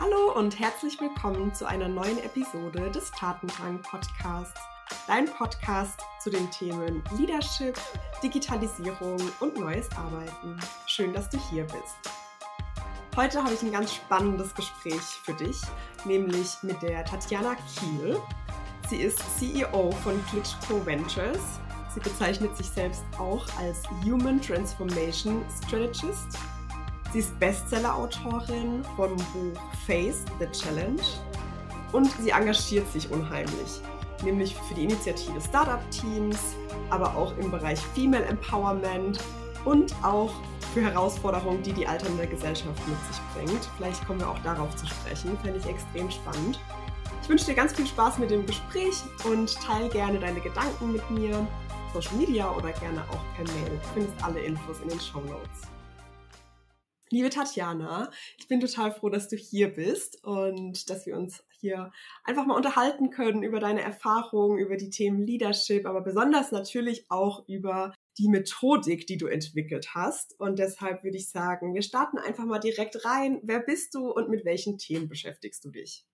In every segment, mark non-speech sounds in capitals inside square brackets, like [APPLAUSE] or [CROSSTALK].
Hallo und herzlich willkommen zu einer neuen Episode des Tatendrang Podcasts. Dein Podcast zu den Themen Leadership, Digitalisierung und neues Arbeiten. Schön, dass du hier bist. Heute habe ich ein ganz spannendes Gespräch für dich, nämlich mit der Tatjana Kiel. Sie ist CEO von Klitschko Ventures. Sie bezeichnet sich selbst auch als Human Transformation Strategist Sie ist Bestseller-Autorin vom Buch Face the Challenge und sie engagiert sich unheimlich, nämlich für die Initiative Startup-Teams, aber auch im Bereich Female Empowerment und auch für Herausforderungen, die die alternde Gesellschaft mit sich bringt. Vielleicht kommen wir auch darauf zu sprechen, fände ich extrem spannend. Ich wünsche dir ganz viel Spaß mit dem Gespräch und teile gerne deine Gedanken mit mir, Social Media oder gerne auch per Mail. Du findest alle Infos in den Show Notes. Liebe Tatjana, ich bin total froh, dass du hier bist und dass wir uns hier einfach mal unterhalten können über deine Erfahrungen, über die Themen Leadership, aber besonders natürlich auch über die Methodik, die du entwickelt hast. Und deshalb würde ich sagen, wir starten einfach mal direkt rein. Wer bist du und mit welchen Themen beschäftigst du dich?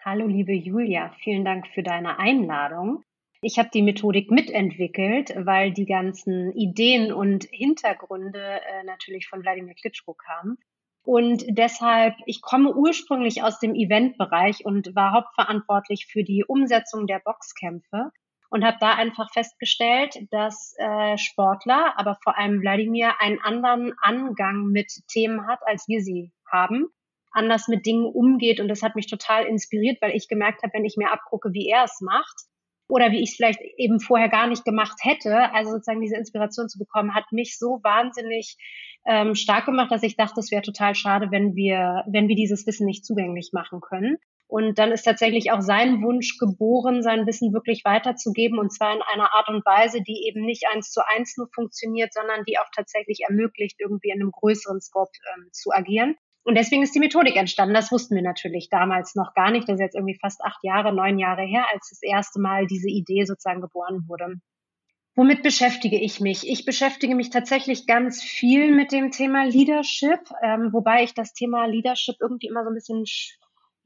Hallo, liebe Julia, vielen Dank für deine Einladung. Ich habe die Methodik mitentwickelt, weil die ganzen Ideen und Hintergründe äh, natürlich von Wladimir Klitschko kamen. Und deshalb, ich komme ursprünglich aus dem Eventbereich und war hauptverantwortlich für die Umsetzung der Boxkämpfe und habe da einfach festgestellt, dass äh, Sportler, aber vor allem Wladimir, einen anderen Angang mit Themen hat, als wir sie haben, anders mit Dingen umgeht. Und das hat mich total inspiriert, weil ich gemerkt habe, wenn ich mir abgucke, wie er es macht, oder wie ich es vielleicht eben vorher gar nicht gemacht hätte. Also sozusagen diese Inspiration zu bekommen, hat mich so wahnsinnig ähm, stark gemacht, dass ich dachte, es wäre total schade, wenn wir, wenn wir dieses Wissen nicht zugänglich machen können. Und dann ist tatsächlich auch sein Wunsch geboren, sein Wissen wirklich weiterzugeben und zwar in einer Art und Weise, die eben nicht eins zu eins nur funktioniert, sondern die auch tatsächlich ermöglicht, irgendwie in einem größeren Scope ähm, zu agieren. Und deswegen ist die Methodik entstanden. Das wussten wir natürlich damals noch gar nicht. Das ist jetzt irgendwie fast acht Jahre, neun Jahre her, als das erste Mal diese Idee sozusagen geboren wurde. Womit beschäftige ich mich? Ich beschäftige mich tatsächlich ganz viel mit dem Thema Leadership, ähm, wobei ich das Thema Leadership irgendwie immer so ein bisschen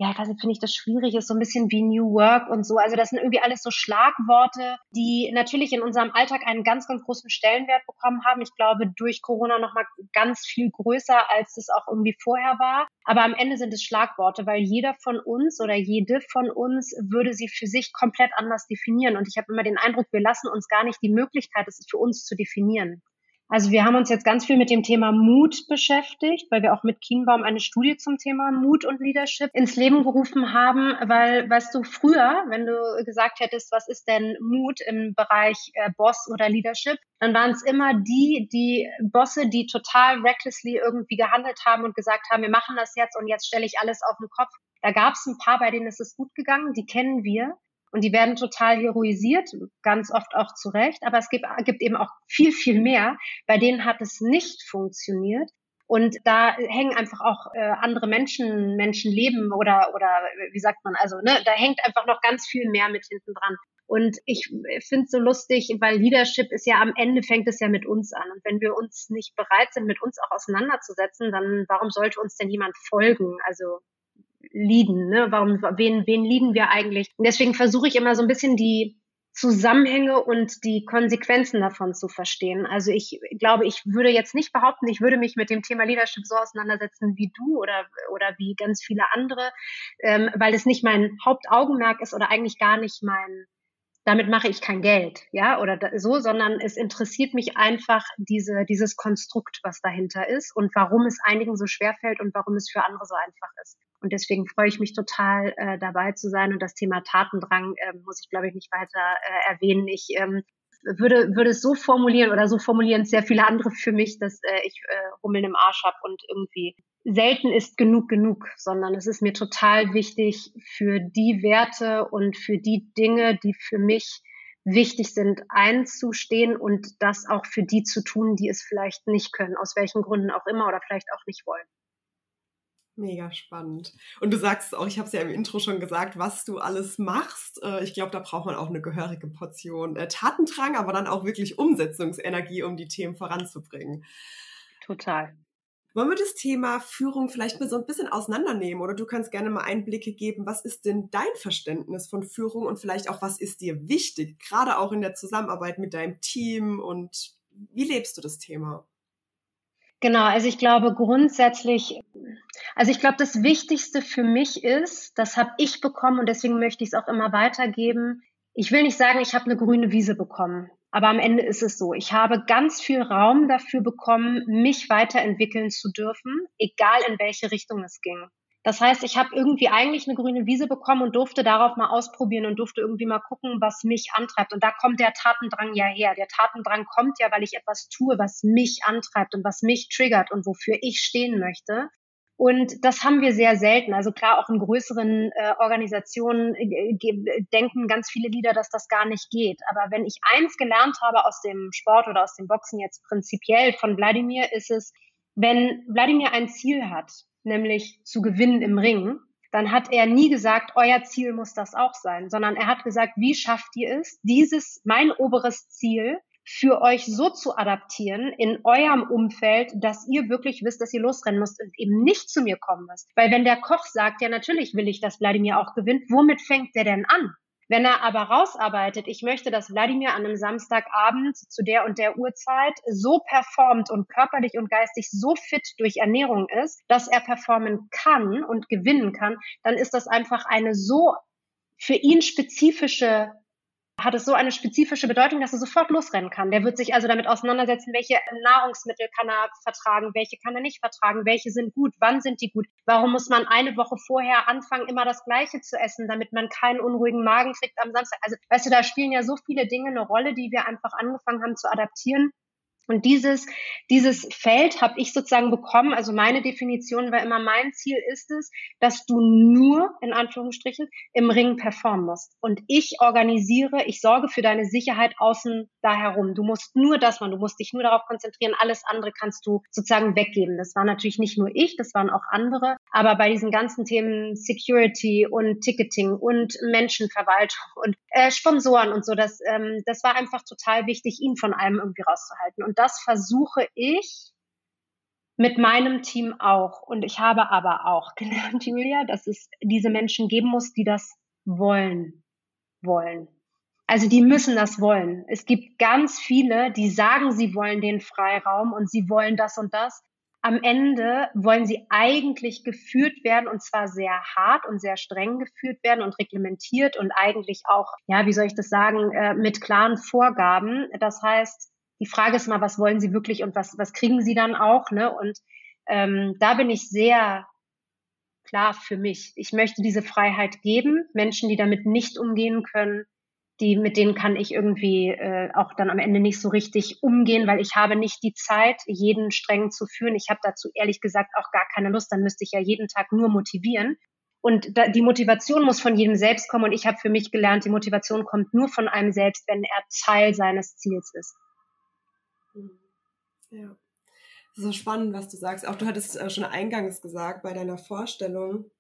ja, ich weiß nicht, finde ich das schwierig ist, so ein bisschen wie New Work und so. Also das sind irgendwie alles so Schlagworte, die natürlich in unserem Alltag einen ganz, ganz großen Stellenwert bekommen haben. Ich glaube, durch Corona nochmal ganz viel größer, als es auch irgendwie vorher war. Aber am Ende sind es Schlagworte, weil jeder von uns oder jede von uns würde sie für sich komplett anders definieren. Und ich habe immer den Eindruck, wir lassen uns gar nicht die Möglichkeit, es für uns zu definieren. Also wir haben uns jetzt ganz viel mit dem Thema Mut beschäftigt, weil wir auch mit Kienbaum eine Studie zum Thema Mut und Leadership ins Leben gerufen haben, weil, weißt du, früher, wenn du gesagt hättest, was ist denn Mut im Bereich äh, Boss oder Leadership, dann waren es immer die, die Bosse, die total recklessly irgendwie gehandelt haben und gesagt haben, wir machen das jetzt und jetzt stelle ich alles auf den Kopf. Da gab es ein paar, bei denen ist es gut gegangen, die kennen wir. Und die werden total heroisiert, ganz oft auch zu Recht. Aber es gibt, gibt eben auch viel, viel mehr. Bei denen hat es nicht funktioniert. Und da hängen einfach auch äh, andere Menschen, Menschenleben oder, oder wie sagt man, also ne, da hängt einfach noch ganz viel mehr mit hinten dran. Und ich finde es so lustig, weil Leadership ist ja am Ende fängt es ja mit uns an. Und wenn wir uns nicht bereit sind, mit uns auch auseinanderzusetzen, dann warum sollte uns denn jemand folgen? Also lieben, ne? Warum, wen, wen lieben wir eigentlich? Und deswegen versuche ich immer so ein bisschen die Zusammenhänge und die Konsequenzen davon zu verstehen. Also ich glaube, ich würde jetzt nicht behaupten, ich würde mich mit dem Thema Leadership so auseinandersetzen wie du oder, oder wie ganz viele andere, ähm, weil es nicht mein Hauptaugenmerk ist oder eigentlich gar nicht mein, damit mache ich kein Geld, ja, oder so, sondern es interessiert mich einfach diese, dieses Konstrukt, was dahinter ist und warum es einigen so schwer fällt und warum es für andere so einfach ist. Und deswegen freue ich mich total, äh, dabei zu sein. Und das Thema Tatendrang äh, muss ich, glaube ich, nicht weiter äh, erwähnen. Ich ähm, würde, würde es so formulieren oder so formulieren sehr viele andere für mich, dass äh, ich äh, Hummeln im Arsch habe und irgendwie selten ist genug genug, sondern es ist mir total wichtig, für die Werte und für die Dinge, die für mich wichtig sind, einzustehen und das auch für die zu tun, die es vielleicht nicht können, aus welchen Gründen auch immer oder vielleicht auch nicht wollen. Mega spannend. Und du sagst auch, ich habe es ja im Intro schon gesagt, was du alles machst. Äh, ich glaube, da braucht man auch eine gehörige Portion äh, Tatendrang, aber dann auch wirklich Umsetzungsenergie, um die Themen voranzubringen. Total. Wollen wir das Thema Führung vielleicht mal so ein bisschen auseinandernehmen oder du kannst gerne mal Einblicke geben, was ist denn dein Verständnis von Führung und vielleicht auch, was ist dir wichtig, gerade auch in der Zusammenarbeit mit deinem Team und wie lebst du das Thema? Genau, also ich glaube grundsätzlich, also ich glaube, das Wichtigste für mich ist, das habe ich bekommen und deswegen möchte ich es auch immer weitergeben. Ich will nicht sagen, ich habe eine grüne Wiese bekommen. Aber am Ende ist es so, ich habe ganz viel Raum dafür bekommen, mich weiterentwickeln zu dürfen, egal in welche Richtung es ging. Das heißt, ich habe irgendwie eigentlich eine grüne Wiese bekommen und durfte darauf mal ausprobieren und durfte irgendwie mal gucken, was mich antreibt. Und da kommt der Tatendrang ja her. Der Tatendrang kommt ja, weil ich etwas tue, was mich antreibt und was mich triggert und wofür ich stehen möchte. Und das haben wir sehr selten. Also klar, auch in größeren äh, Organisationen äh, denken ganz viele Lieder, dass das gar nicht geht. Aber wenn ich eins gelernt habe aus dem Sport oder aus dem Boxen jetzt prinzipiell von Wladimir, ist es, wenn Wladimir ein Ziel hat, nämlich zu gewinnen im Ring, dann hat er nie gesagt, euer Ziel muss das auch sein, sondern er hat gesagt, wie schafft ihr es, dieses, mein oberes Ziel für euch so zu adaptieren in eurem Umfeld, dass ihr wirklich wisst, dass ihr losrennen müsst und eben nicht zu mir kommen müsst. Weil wenn der Koch sagt, ja natürlich will ich, dass Wladimir auch gewinnt, womit fängt der denn an? Wenn er aber rausarbeitet, ich möchte, dass Wladimir an einem Samstagabend zu der und der Uhrzeit so performt und körperlich und geistig so fit durch Ernährung ist, dass er performen kann und gewinnen kann, dann ist das einfach eine so für ihn spezifische hat es so eine spezifische Bedeutung, dass er sofort losrennen kann. Der wird sich also damit auseinandersetzen, welche Nahrungsmittel kann er vertragen, welche kann er nicht vertragen, welche sind gut, wann sind die gut, warum muss man eine Woche vorher anfangen, immer das Gleiche zu essen, damit man keinen unruhigen Magen kriegt am Samstag. Also, weißt du, da spielen ja so viele Dinge eine Rolle, die wir einfach angefangen haben zu adaptieren und dieses, dieses Feld habe ich sozusagen bekommen. Also meine Definition war immer, mein Ziel ist es, dass du nur, in Anführungsstrichen, im Ring performen musst. Und ich organisiere, ich sorge für deine Sicherheit außen da herum. Du musst nur das machen, du musst dich nur darauf konzentrieren, alles andere kannst du sozusagen weggeben. Das war natürlich nicht nur ich, das waren auch andere. Aber bei diesen ganzen Themen Security und Ticketing und Menschenverwaltung und äh, Sponsoren und so, das, ähm, das war einfach total wichtig, ihn von allem irgendwie rauszuhalten. Und und das versuche ich mit meinem Team auch. Und ich habe aber auch [LAUGHS] gelernt, Julia, dass es diese Menschen geben muss, die das wollen, wollen. Also die müssen das wollen. Es gibt ganz viele, die sagen, sie wollen den Freiraum und sie wollen das und das. Am Ende wollen sie eigentlich geführt werden und zwar sehr hart und sehr streng geführt werden und reglementiert und eigentlich auch, ja, wie soll ich das sagen, äh, mit klaren Vorgaben. Das heißt, die Frage ist mal, was wollen sie wirklich und was, was kriegen sie dann auch, ne? Und ähm, da bin ich sehr klar für mich. Ich möchte diese Freiheit geben. Menschen, die damit nicht umgehen können, die, mit denen kann ich irgendwie äh, auch dann am Ende nicht so richtig umgehen, weil ich habe nicht die Zeit, jeden streng zu führen. Ich habe dazu ehrlich gesagt auch gar keine Lust. Dann müsste ich ja jeden Tag nur motivieren. Und da, die Motivation muss von jedem selbst kommen. Und ich habe für mich gelernt, die Motivation kommt nur von einem selbst, wenn er Teil seines Ziels ist. Ja. So spannend, was du sagst. Auch du hattest äh, schon eingangs gesagt bei deiner Vorstellung,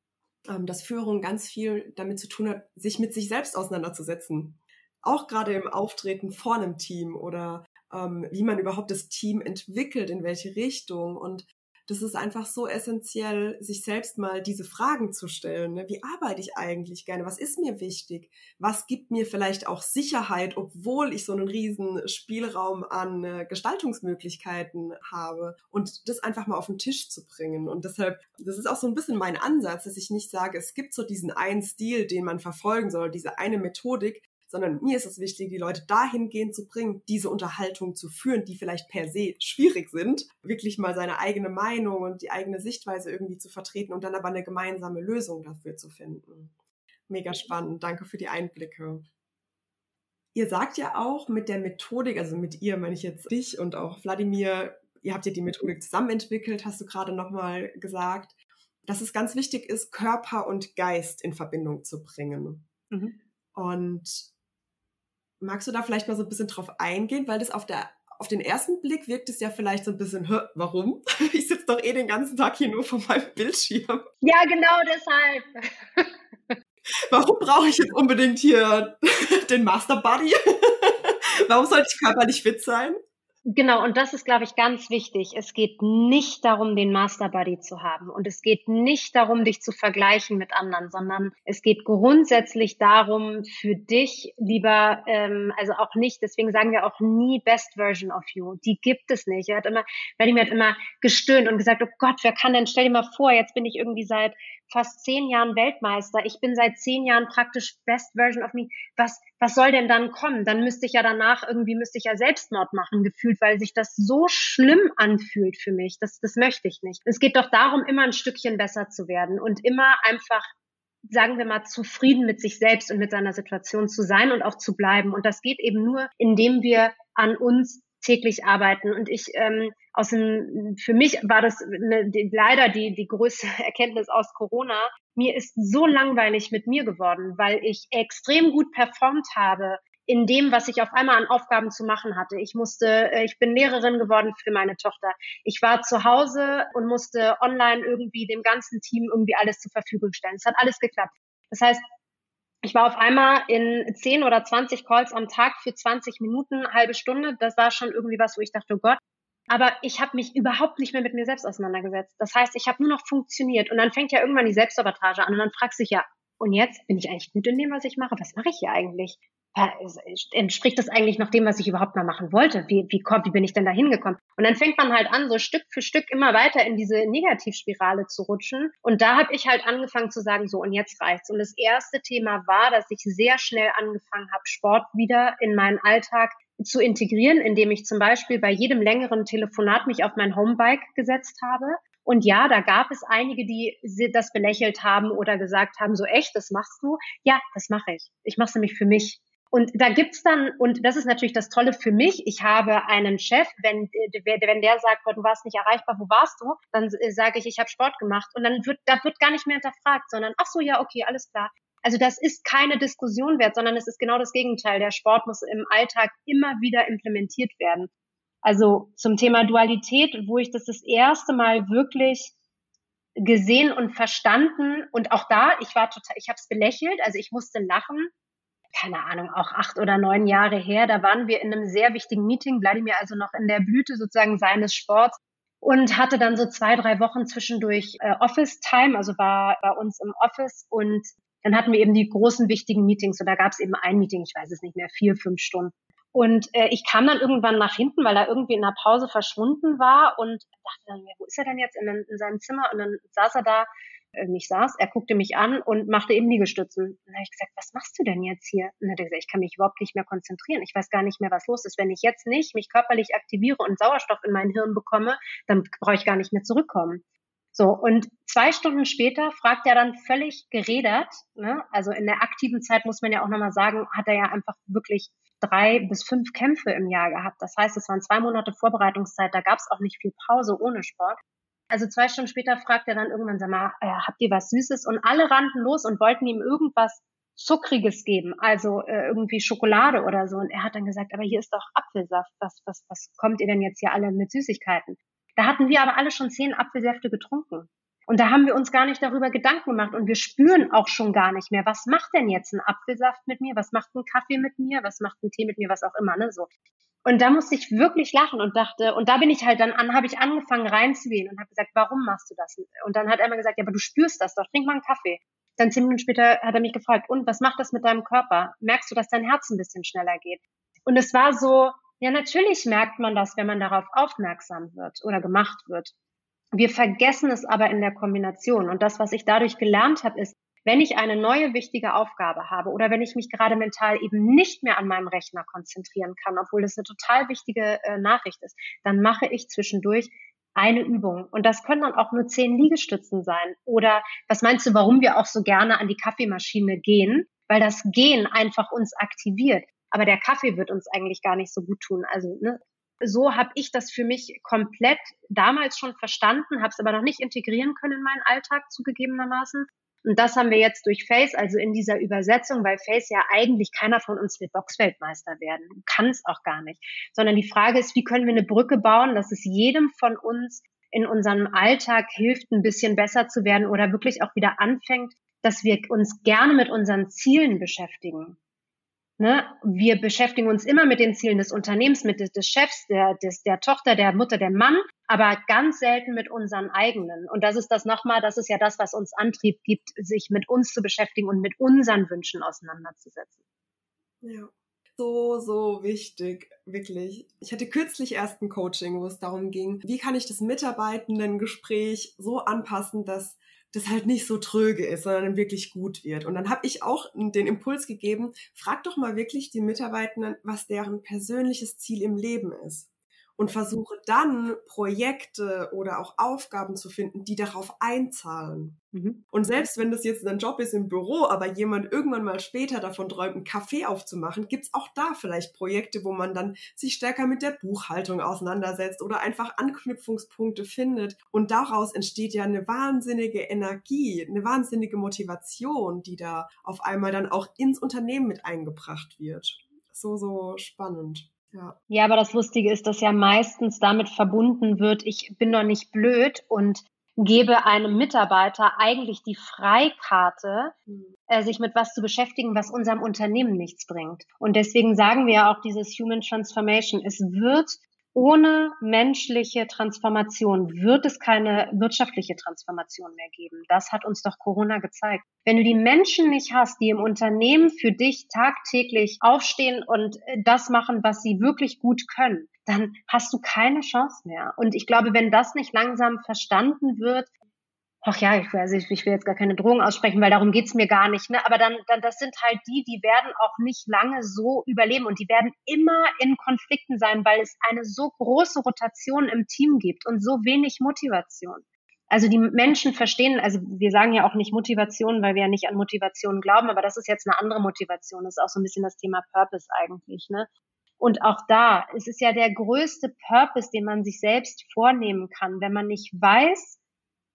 ähm, dass Führung ganz viel damit zu tun hat, sich mit sich selbst auseinanderzusetzen. Auch gerade im Auftreten vor einem Team oder ähm, wie man überhaupt das Team entwickelt, in welche Richtung. Und das ist einfach so essentiell, sich selbst mal diese Fragen zu stellen. Ne? Wie arbeite ich eigentlich gerne? Was ist mir wichtig? Was gibt mir vielleicht auch Sicherheit, obwohl ich so einen riesen Spielraum an äh, Gestaltungsmöglichkeiten habe? Und das einfach mal auf den Tisch zu bringen. Und deshalb, das ist auch so ein bisschen mein Ansatz, dass ich nicht sage, es gibt so diesen einen Stil, den man verfolgen soll, diese eine Methodik, sondern mir ist es wichtig, die Leute dahingehend zu bringen, diese Unterhaltung zu führen, die vielleicht per se schwierig sind, wirklich mal seine eigene Meinung und die eigene Sichtweise irgendwie zu vertreten und dann aber eine gemeinsame Lösung dafür zu finden. Mega spannend. Danke für die Einblicke. Ihr sagt ja auch mit der Methodik, also mit ihr meine ich jetzt dich und auch Wladimir, ihr habt ja die Methodik zusammen entwickelt, hast du gerade nochmal gesagt, dass es ganz wichtig ist, Körper und Geist in Verbindung zu bringen. Mhm. Und Magst du da vielleicht mal so ein bisschen drauf eingehen, weil das auf der auf den ersten Blick wirkt es ja vielleicht so ein bisschen, Hä, warum? [LAUGHS] Ich sitze doch eh den ganzen Tag hier nur vor meinem Bildschirm. Ja, genau deshalb. [LAUGHS] Warum brauche ich jetzt unbedingt hier [LAUGHS] den Master Buddy? Warum sollte ich körperlich fit sein? Genau, und das ist, glaube ich, ganz wichtig. Es geht nicht darum, den Master Buddy zu haben und es geht nicht darum, dich zu vergleichen mit anderen, sondern es geht grundsätzlich darum, für dich lieber, ähm, also auch nicht, deswegen sagen wir auch nie Best Version of You. Die gibt es nicht. Er hat immer, Vladimir hat immer gestöhnt und gesagt, oh Gott, wer kann denn, stell dir mal vor, jetzt bin ich irgendwie seit fast zehn Jahren Weltmeister. Ich bin seit zehn Jahren praktisch Best Version of Me. Was, was soll denn dann kommen? Dann müsste ich ja danach irgendwie, müsste ich ja Selbstmord machen, gefühlt, weil sich das so schlimm anfühlt für mich. Das, das möchte ich nicht. Es geht doch darum, immer ein Stückchen besser zu werden und immer einfach sagen wir mal, zufrieden mit sich selbst und mit seiner Situation zu sein und auch zu bleiben. Und das geht eben nur, indem wir an uns täglich arbeiten. Und ich ähm, aus dem, für mich war das eine, die, leider die, die größte [LAUGHS] Erkenntnis aus Corona. Mir ist so langweilig mit mir geworden, weil ich extrem gut performt habe in dem, was ich auf einmal an Aufgaben zu machen hatte. Ich musste, äh, ich bin Lehrerin geworden für meine Tochter. Ich war zu Hause und musste online irgendwie dem ganzen Team irgendwie alles zur Verfügung stellen. Es hat alles geklappt. Das heißt, ich war auf einmal in 10 oder 20 Calls am Tag für 20 Minuten, halbe Stunde. Das war schon irgendwie was, wo ich dachte, oh Gott. Aber ich habe mich überhaupt nicht mehr mit mir selbst auseinandergesetzt. Das heißt, ich habe nur noch funktioniert. Und dann fängt ja irgendwann die Selbstsabotage an. Und dann fragst du dich ja, und jetzt bin ich eigentlich gut in dem, was ich mache? Was mache ich hier eigentlich? Entspricht das eigentlich noch dem, was ich überhaupt mal machen wollte? Wie, wie, wie bin ich denn da hingekommen? Und dann fängt man halt an, so Stück für Stück immer weiter in diese Negativspirale zu rutschen. Und da habe ich halt angefangen zu sagen, so und jetzt reicht's. Und das erste Thema war, dass ich sehr schnell angefangen habe, Sport wieder in meinen Alltag zu integrieren, indem ich zum Beispiel bei jedem längeren Telefonat mich auf mein Homebike gesetzt habe und ja, da gab es einige, die das belächelt haben oder gesagt haben, so echt, das machst du? Ja, das mache ich. Ich mache es nämlich für mich. Und da gibt's dann, und das ist natürlich das Tolle für mich, ich habe einen Chef, wenn, wenn der sagt, du warst nicht erreichbar, wo warst du? Dann sage ich, ich habe Sport gemacht. Und dann wird, da wird gar nicht mehr hinterfragt, sondern, ach so, ja, okay, alles klar. Also das ist keine Diskussion wert, sondern es ist genau das Gegenteil. Der Sport muss im Alltag immer wieder implementiert werden. Also zum Thema Dualität, wo ich das das erste Mal wirklich gesehen und verstanden und auch da, ich war total, ich habe es belächelt, also ich musste lachen, keine Ahnung, auch acht oder neun Jahre her, da waren wir in einem sehr wichtigen Meeting, Wladimir also noch in der Blüte sozusagen seines Sports und hatte dann so zwei, drei Wochen zwischendurch äh, Office-Time, also war bei uns im Office. Und dann hatten wir eben die großen wichtigen Meetings. Und da gab es eben ein Meeting, ich weiß es nicht mehr, vier, fünf Stunden. Und äh, ich kam dann irgendwann nach hinten, weil er irgendwie in der Pause verschwunden war. Und dachte dann, wo ist er denn jetzt? In, in seinem Zimmer? Und dann saß er da nicht saß, er guckte mich an und machte eben Liegestützen. Dann habe ich gesagt, was machst du denn jetzt hier? Und dann hat er gesagt, ich kann mich überhaupt nicht mehr konzentrieren. Ich weiß gar nicht mehr, was los ist. Wenn ich jetzt nicht mich körperlich aktiviere und Sauerstoff in mein Hirn bekomme, dann brauche ich gar nicht mehr zurückkommen. So, und zwei Stunden später fragt er dann völlig geredert, ne? also in der aktiven Zeit muss man ja auch nochmal sagen, hat er ja einfach wirklich drei bis fünf Kämpfe im Jahr gehabt. Das heißt, es waren zwei Monate Vorbereitungszeit, da gab es auch nicht viel Pause ohne Sport. Also zwei Stunden später fragt er dann irgendwann, sag mal, äh, habt ihr was Süßes? Und alle rannten los und wollten ihm irgendwas Zuckriges geben, also äh, irgendwie Schokolade oder so. Und er hat dann gesagt, aber hier ist doch Apfelsaft. Was, was, was kommt ihr denn jetzt hier alle mit Süßigkeiten? Da hatten wir aber alle schon zehn Apfelsäfte getrunken. Und da haben wir uns gar nicht darüber Gedanken gemacht und wir spüren auch schon gar nicht mehr, was macht denn jetzt ein Apfelsaft mit mir, was macht ein Kaffee mit mir, was macht ein Tee mit mir, was auch immer, ne, so. Und da musste ich wirklich lachen und dachte, und da bin ich halt dann an, habe ich angefangen reinzugehen und habe gesagt, warum machst du das? Und dann hat er mir gesagt, ja, aber du spürst das doch, trink mal einen Kaffee. Dann zehn Minuten später hat er mich gefragt, und was macht das mit deinem Körper? Merkst du, dass dein Herz ein bisschen schneller geht? Und es war so, ja, natürlich merkt man das, wenn man darauf aufmerksam wird oder gemacht wird. Wir vergessen es aber in der Kombination. Und das, was ich dadurch gelernt habe, ist, wenn ich eine neue wichtige Aufgabe habe oder wenn ich mich gerade mental eben nicht mehr an meinem Rechner konzentrieren kann, obwohl das eine total wichtige äh, Nachricht ist, dann mache ich zwischendurch eine Übung. Und das können dann auch nur zehn Liegestützen sein. Oder was meinst du, warum wir auch so gerne an die Kaffeemaschine gehen? Weil das Gehen einfach uns aktiviert. Aber der Kaffee wird uns eigentlich gar nicht so gut tun. Also ne, so habe ich das für mich komplett damals schon verstanden, habe es aber noch nicht integrieren können in meinen Alltag zugegebenermaßen. Und das haben wir jetzt durch Face, also in dieser Übersetzung, weil Face ja eigentlich keiner von uns will Boxweltmeister werden, kann es auch gar nicht. Sondern die Frage ist, wie können wir eine Brücke bauen, dass es jedem von uns in unserem Alltag hilft, ein bisschen besser zu werden oder wirklich auch wieder anfängt, dass wir uns gerne mit unseren Zielen beschäftigen. Ne? Wir beschäftigen uns immer mit den Zielen des Unternehmens, mit des, des Chefs, der, des, der Tochter, der Mutter, der Mann, aber ganz selten mit unseren eigenen. Und das ist das nochmal, das ist ja das, was uns Antrieb gibt, sich mit uns zu beschäftigen und mit unseren Wünschen auseinanderzusetzen. Ja so, so wichtig, wirklich. Ich hatte kürzlich erst ein Coaching, wo es darum ging, wie kann ich das Mitarbeitendengespräch so anpassen, dass das halt nicht so tröge ist, sondern wirklich gut wird. Und dann habe ich auch den Impuls gegeben, frag doch mal wirklich die Mitarbeitenden, was deren persönliches Ziel im Leben ist und versuche dann Projekte oder auch Aufgaben zu finden, die darauf einzahlen. Mhm. Und selbst wenn das jetzt ein Job ist im Büro, aber jemand irgendwann mal später davon träumt, einen Kaffee aufzumachen, gibt's auch da vielleicht Projekte, wo man dann sich stärker mit der Buchhaltung auseinandersetzt oder einfach Anknüpfungspunkte findet. Und daraus entsteht ja eine wahnsinnige Energie, eine wahnsinnige Motivation, die da auf einmal dann auch ins Unternehmen mit eingebracht wird. So, so spannend. Ja. ja, aber das Lustige ist, dass ja meistens damit verbunden wird, ich bin doch nicht blöd und gebe einem Mitarbeiter eigentlich die Freikarte, mhm. äh, sich mit was zu beschäftigen, was unserem Unternehmen nichts bringt. Und deswegen sagen wir ja auch dieses Human Transformation. Es wird ohne menschliche Transformation wird es keine wirtschaftliche Transformation mehr geben. Das hat uns doch Corona gezeigt. Wenn du die Menschen nicht hast, die im Unternehmen für dich tagtäglich aufstehen und äh, das machen, was sie wirklich gut können, dann hast du keine Chance mehr. Und ich glaube, wenn das nicht langsam verstanden wird, ach ja, ich, also ich, ich will jetzt gar keine Drohung aussprechen, weil darum geht's mir gar nicht. Ne? Aber dann, dann, das sind halt die, die werden auch nicht lange so überleben und die werden immer in Konflikten sein, weil es eine so große Rotation im Team gibt und so wenig Motivation. Also die Menschen verstehen, also wir sagen ja auch nicht Motivation, weil wir ja nicht an Motivation glauben, aber das ist jetzt eine andere Motivation. Das ist auch so ein bisschen das Thema Purpose eigentlich. Ne? Und auch da, es ist ja der größte Purpose, den man sich selbst vornehmen kann, wenn man nicht weiß,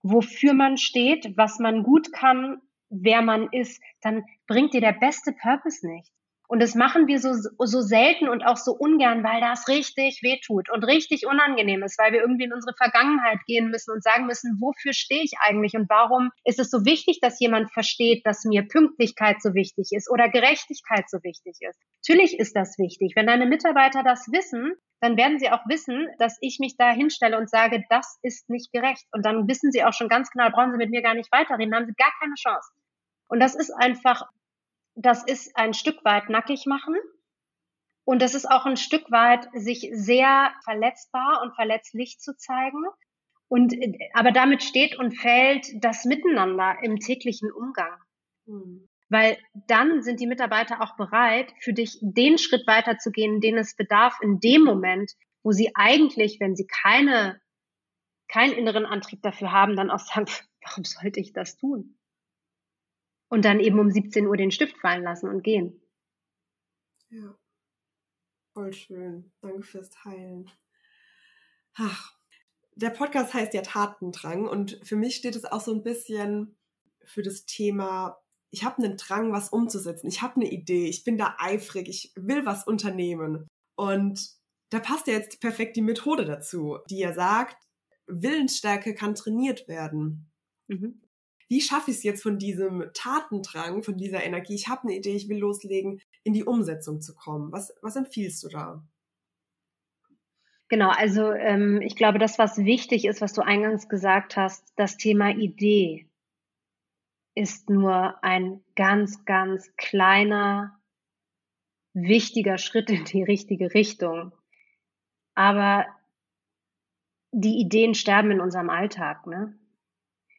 wofür man steht, was man gut kann, wer man ist, dann bringt dir der beste Purpose nichts. Und das machen wir so, so selten und auch so ungern, weil das richtig wehtut und richtig unangenehm ist, weil wir irgendwie in unsere Vergangenheit gehen müssen und sagen müssen, wofür stehe ich eigentlich und warum ist es so wichtig, dass jemand versteht, dass mir Pünktlichkeit so wichtig ist oder Gerechtigkeit so wichtig ist. Natürlich ist das wichtig. Wenn deine Mitarbeiter das wissen, dann werden sie auch wissen, dass ich mich da hinstelle und sage, das ist nicht gerecht. Und dann wissen sie auch schon ganz genau, brauchen sie mit mir gar nicht weiterreden, haben sie gar keine Chance. Und das ist einfach das ist ein Stück weit nackig machen. Und das ist auch ein Stück weit, sich sehr verletzbar und verletzlich zu zeigen. Und, aber damit steht und fällt das Miteinander im täglichen Umgang. Mhm. Weil dann sind die Mitarbeiter auch bereit, für dich den Schritt weiterzugehen, den es bedarf in dem Moment, wo sie eigentlich, wenn sie keine, keinen inneren Antrieb dafür haben, dann auch sagen, [LAUGHS] warum sollte ich das tun? Und dann eben um 17 Uhr den Stift fallen lassen und gehen. Ja, voll schön. Danke fürs Teilen. Ach, der Podcast heißt ja Tatendrang und für mich steht es auch so ein bisschen für das Thema, ich habe einen Drang, was umzusetzen. Ich habe eine Idee, ich bin da eifrig, ich will was unternehmen. Und da passt ja jetzt perfekt die Methode dazu, die ja sagt, Willensstärke kann trainiert werden. Mhm wie schaffe ich es jetzt von diesem Tatendrang, von dieser Energie, ich habe eine Idee, ich will loslegen, in die Umsetzung zu kommen? Was, was empfiehlst du da? Genau, also ähm, ich glaube, das, was wichtig ist, was du eingangs gesagt hast, das Thema Idee ist nur ein ganz, ganz kleiner, wichtiger Schritt in die richtige Richtung. Aber die Ideen sterben in unserem Alltag, ne?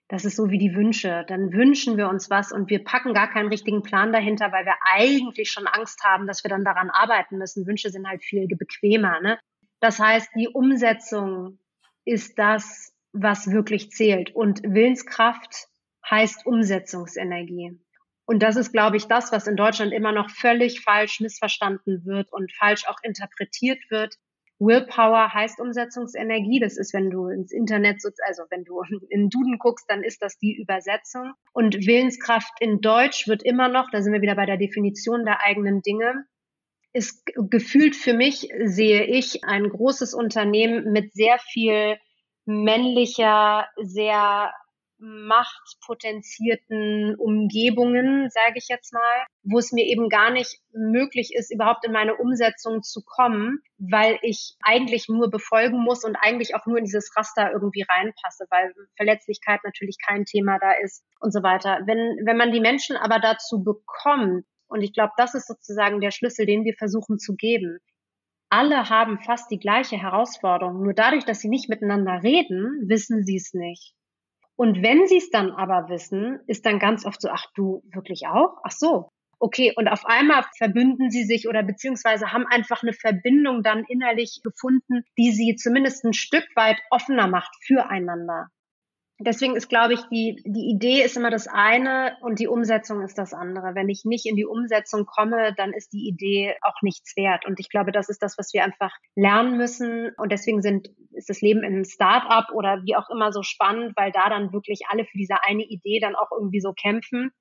Das ist so wie die Wünsche. Dann wünschen wir uns was und wir packen gar keinen richtigen Plan dahinter, weil wir eigentlich schon Angst haben, dass wir dann daran arbeiten müssen. Wünsche sind halt viel bequemer. Ne? Das heißt, die Umsetzung ist das, was wirklich zählt. Und Willenskraft heißt Umsetzungsenergie. Und das ist, glaube ich, das, was in Deutschland immer noch völlig falsch missverstanden wird und falsch auch interpretiert wird. Willpower heißt Umsetzungsenergie. Das ist, wenn du ins Internet, also wenn du [LAUGHS] in Duden guckst, dann ist das die Übersetzung. Und Willenskraft in Deutsch wird immer noch, da sind wir wieder bei der Definition der eigenen Dinge, ist gefühlt für mich, sehe ich, ein großes Unternehmen mit sehr viel männlicher, sehr machtpotenzierten Umgebungen, sage ich jetzt mal, wo es mir eben gar nicht möglich ist, überhaupt in meine Umsetzung zu kommen, weil ich eigentlich nur befolgen muss und eigentlich auch nur in dieses Raster irgendwie reinpasse, weil Verletzlichkeit natürlich kein Thema da ist und so weiter. Wenn, wenn man die Menschen aber dazu bekommt, und ich glaube, das ist sozusagen der Schlüssel, den wir versuchen zu geben, alle haben fast die gleiche Herausforderung. Nur dadurch, dass sie nicht miteinander reden, wissen sie es nicht. Und wenn sie es dann aber wissen, ist dann ganz oft so, ach du wirklich auch? Ach so. Okay, und auf einmal verbünden sie sich oder beziehungsweise haben einfach eine Verbindung dann innerlich gefunden, die sie zumindest ein Stück weit offener macht füreinander deswegen ist, glaube ich, die, die Idee ist immer das eine und die Umsetzung ist das andere. Wenn ich nicht in die Umsetzung komme, dann ist die Idee auch nichts wert. Und ich glaube, das ist das, was wir einfach lernen müssen. Und deswegen sind, ist das Leben in einem Start-up oder wie auch immer so spannend, weil da dann wirklich alle für diese eine Idee dann auch irgendwie so kämpfen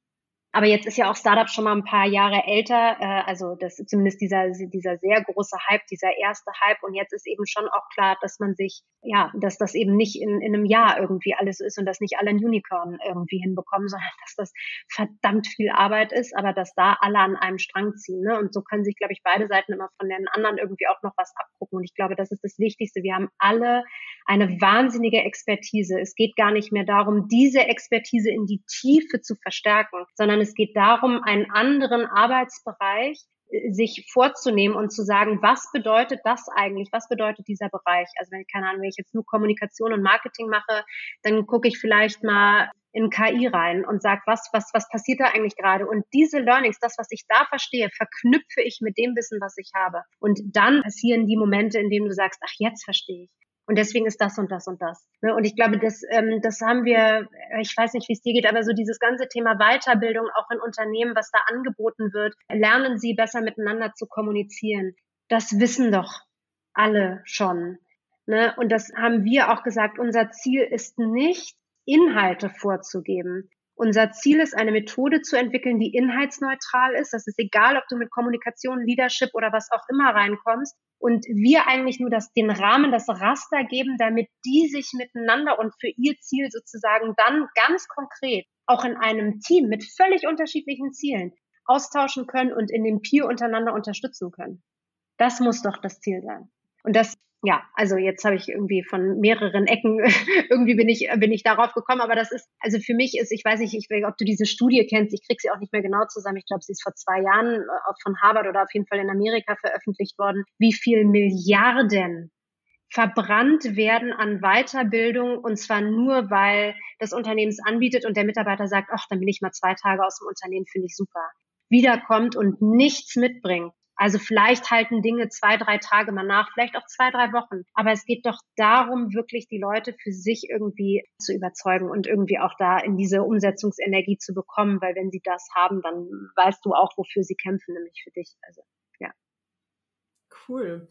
aber jetzt ist ja auch Startup schon mal ein paar Jahre älter, äh, also das zumindest dieser dieser sehr große Hype, dieser erste Hype und jetzt ist eben schon auch klar, dass man sich ja, dass das eben nicht in, in einem Jahr irgendwie alles ist und dass nicht alle ein Unicorn irgendwie hinbekommen, [LAUGHS] sondern dass das verdammt viel Arbeit ist, aber dass da alle an einem Strang ziehen, ne? Und so können sich, glaube ich, beide Seiten immer von den anderen irgendwie auch noch was abgucken und ich glaube, das ist das Wichtigste. Wir haben alle eine wahnsinnige Expertise. Es geht gar nicht mehr darum, diese Expertise in die Tiefe zu verstärken, sondern es geht darum, einen anderen Arbeitsbereich äh, sich vorzunehmen und zu sagen, was bedeutet das eigentlich? Was bedeutet dieser Bereich? Also wenn ich keine Ahnung, wenn ich jetzt nur Kommunikation und Marketing mache, dann gucke ich vielleicht mal in KI rein und sage, was, was, was passiert da eigentlich gerade? Und diese Learnings, das, was ich da verstehe, verknüpfe ich mit dem Wissen, was ich habe. Und dann passieren die Momente, in denen du sagst, ach, jetzt verstehe ich. Und deswegen ist das und das und das. Ne? Und ich glaube, das, ähm, das haben wir, ich weiß nicht, wie es dir geht, aber so dieses ganze Thema Weiterbildung auch in Unternehmen, was da angeboten wird, lernen sie besser miteinander zu kommunizieren. Das wissen doch alle schon. Ne? Und das haben wir auch gesagt, unser Ziel ist nicht, Inhalte vorzugeben. Unser Ziel ist, eine Methode zu entwickeln, die inhaltsneutral ist. Das ist egal, ob du mit Kommunikation, Leadership oder was auch immer reinkommst. Und wir eigentlich nur das, den Rahmen, das Raster geben, damit die sich miteinander und für ihr Ziel sozusagen dann ganz konkret auch in einem Team mit völlig unterschiedlichen Zielen austauschen können und in dem Peer untereinander unterstützen können. Das muss doch das Ziel sein. Und das ja, also jetzt habe ich irgendwie von mehreren Ecken [LAUGHS] irgendwie bin ich bin ich darauf gekommen, aber das ist also für mich ist, ich weiß nicht, ich, ob du diese Studie kennst, ich krieg sie auch nicht mehr genau zusammen. Ich glaube, sie ist vor zwei Jahren äh, von Harvard oder auf jeden Fall in Amerika veröffentlicht worden, wie viel Milliarden verbrannt werden an Weiterbildung und zwar nur, weil das Unternehmen es anbietet und der Mitarbeiter sagt, ach, dann bin ich mal zwei Tage aus dem Unternehmen, finde ich super. Wiederkommt und nichts mitbringt. Also vielleicht halten Dinge zwei, drei Tage mal nach, vielleicht auch zwei, drei Wochen. Aber es geht doch darum, wirklich die Leute für sich irgendwie zu überzeugen und irgendwie auch da in diese Umsetzungsenergie zu bekommen, weil wenn sie das haben, dann weißt du auch, wofür sie kämpfen, nämlich für dich. Also, ja. Cool.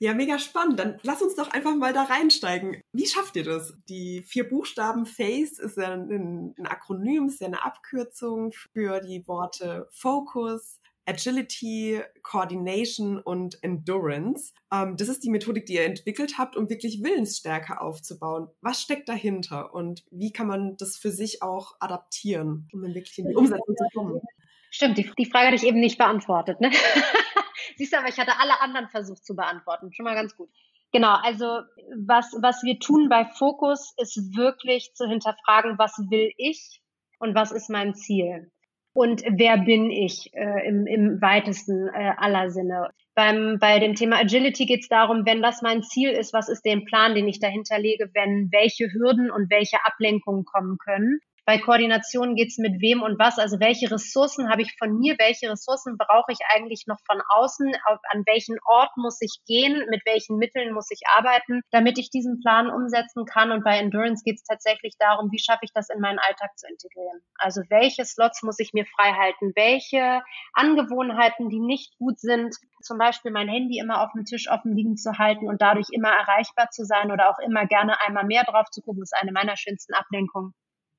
Ja, mega spannend. Dann lass uns doch einfach mal da reinsteigen. Wie schafft ihr das? Die vier Buchstaben FACE ist ja ein, ein Akronym, ist ja eine Abkürzung für die Worte Focus, Agility, Coordination und Endurance. Ähm, das ist die Methodik, die ihr entwickelt habt, um wirklich Willensstärke aufzubauen. Was steckt dahinter und wie kann man das für sich auch adaptieren, um dann wirklich in die Umsetzung zu kommen? Stimmt, die, die Frage hatte ich eben nicht beantwortet. Ne? [LAUGHS] Siehst du, aber ich hatte alle anderen versucht zu beantworten. Schon mal ganz gut. Genau, also was, was wir tun bei Fokus ist wirklich zu hinterfragen, was will ich und was ist mein Ziel und wer bin ich äh, im, im weitesten äh, aller Sinne. Beim, bei dem Thema Agility geht es darum, wenn das mein Ziel ist, was ist der Plan, den ich dahinter lege, wenn welche Hürden und welche Ablenkungen kommen können. Bei Koordination geht es mit wem und was, also welche Ressourcen habe ich von mir, welche Ressourcen brauche ich eigentlich noch von außen, auf, an welchen Ort muss ich gehen, mit welchen Mitteln muss ich arbeiten, damit ich diesen Plan umsetzen kann. Und bei Endurance geht es tatsächlich darum, wie schaffe ich das in meinen Alltag zu integrieren. Also welche Slots muss ich mir frei halten, welche Angewohnheiten, die nicht gut sind, zum Beispiel mein Handy immer auf dem Tisch offen liegen zu halten und dadurch immer erreichbar zu sein oder auch immer gerne einmal mehr drauf zu gucken, ist eine meiner schönsten Ablenkungen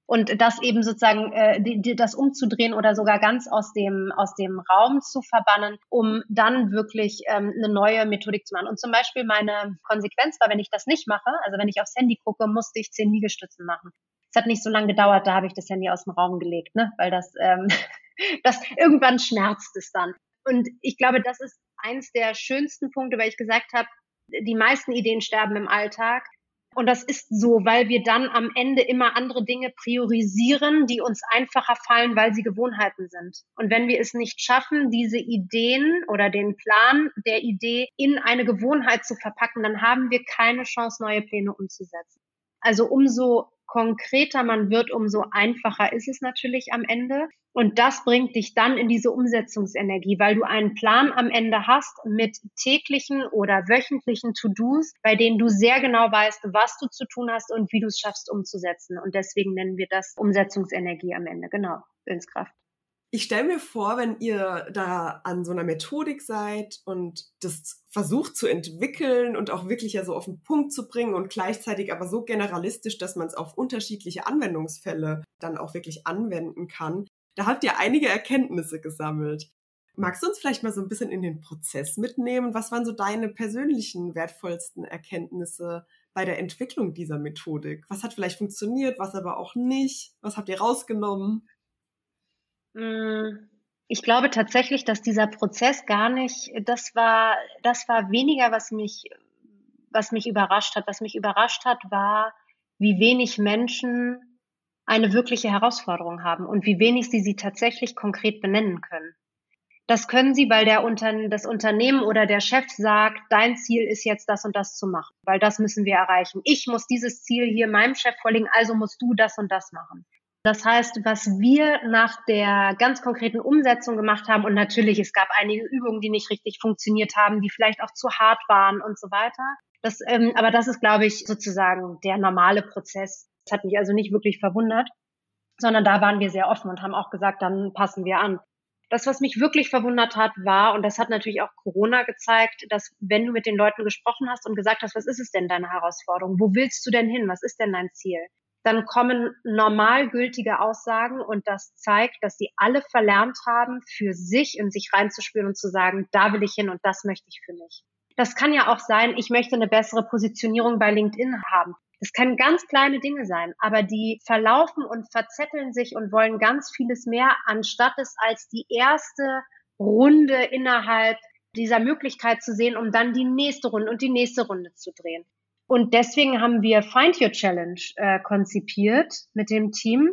und das eben sozusagen äh, die, die, das umzudrehen oder sogar ganz aus dem aus dem Raum zu verbannen, um dann wirklich ähm, eine neue Methodik zu machen. Und zum Beispiel meine Konsequenz war, wenn ich das nicht mache, also wenn ich aufs Handy gucke, musste ich zehn Liegestützen machen. Es hat nicht so lange gedauert, da habe ich das Handy aus dem Raum gelegt, ne? weil das, ähm, [LAUGHS] das irgendwann schmerzt es dann. Und ich glaube, das ist eins der schönsten Punkte, weil ich gesagt habe, die meisten Ideen sterben im Alltag. Und das ist so, weil wir dann am Ende immer andere Dinge priorisieren, die uns einfacher fallen, weil sie Gewohnheiten sind. Und wenn wir es nicht schaffen, diese Ideen oder den Plan der Idee in eine Gewohnheit zu verpacken, dann haben wir keine Chance, neue Pläne umzusetzen. Also umso konkreter man wird, umso einfacher ist es natürlich am Ende. Und das bringt dich dann in diese Umsetzungsenergie, weil du einen Plan am Ende hast mit täglichen oder wöchentlichen To-Dos, bei denen du sehr genau weißt, was du zu tun hast und wie du es schaffst umzusetzen. Und deswegen nennen wir das Umsetzungsenergie am Ende. Genau, Willenskraft. Ich stelle mir vor, wenn ihr da an so einer Methodik seid und das versucht zu entwickeln und auch wirklich ja so auf den Punkt zu bringen und gleichzeitig aber so generalistisch, dass man es auf unterschiedliche Anwendungsfälle dann auch wirklich anwenden kann, da habt ihr einige Erkenntnisse gesammelt. Magst du uns vielleicht mal so ein bisschen in den Prozess mitnehmen? Was waren so deine persönlichen wertvollsten Erkenntnisse bei der Entwicklung dieser Methodik? Was hat vielleicht funktioniert, was aber auch nicht? Was habt ihr rausgenommen? Mm, ich glaube tatsächlich, dass dieser Prozess gar nicht, das war, das war weniger, was mich, was mich überrascht hat. Was mich überrascht hat, war, wie wenig Menschen eine wirkliche Herausforderung haben und wie wenig sie sie tatsächlich konkret benennen können. Das können sie, weil der Unter das Unternehmen oder der Chef sagt, dein Ziel ist jetzt das und das zu machen, weil das müssen wir erreichen. Ich muss dieses Ziel hier meinem Chef vorlegen, also musst du das und das machen. Das heißt, was wir nach der ganz konkreten Umsetzung gemacht haben, und natürlich, es gab einige Übungen, die nicht richtig funktioniert haben, die vielleicht auch zu hart waren und so weiter. Das, ähm, aber das ist, glaube ich, sozusagen der normale Prozess, das hat mich also nicht wirklich verwundert, sondern da waren wir sehr offen und haben auch gesagt, dann passen wir an. Das, was mich wirklich verwundert hat, war, und das hat natürlich auch Corona gezeigt, dass wenn du mit den Leuten gesprochen hast und gesagt hast, was ist es denn deine Herausforderung? Wo willst du denn hin? Was ist denn dein Ziel? Dann kommen normal gültige Aussagen und das zeigt, dass sie alle verlernt haben, für sich in sich reinzuspüren und zu sagen, da will ich hin und das möchte ich für mich. Das kann ja auch sein, ich möchte eine bessere Positionierung bei LinkedIn haben. Das können ganz kleine Dinge sein, aber die verlaufen und verzetteln sich und wollen ganz vieles mehr, anstatt es als die erste Runde innerhalb dieser Möglichkeit zu sehen, um dann die nächste Runde und die nächste Runde zu drehen. Und deswegen haben wir Find Your Challenge äh, konzipiert mit dem Team,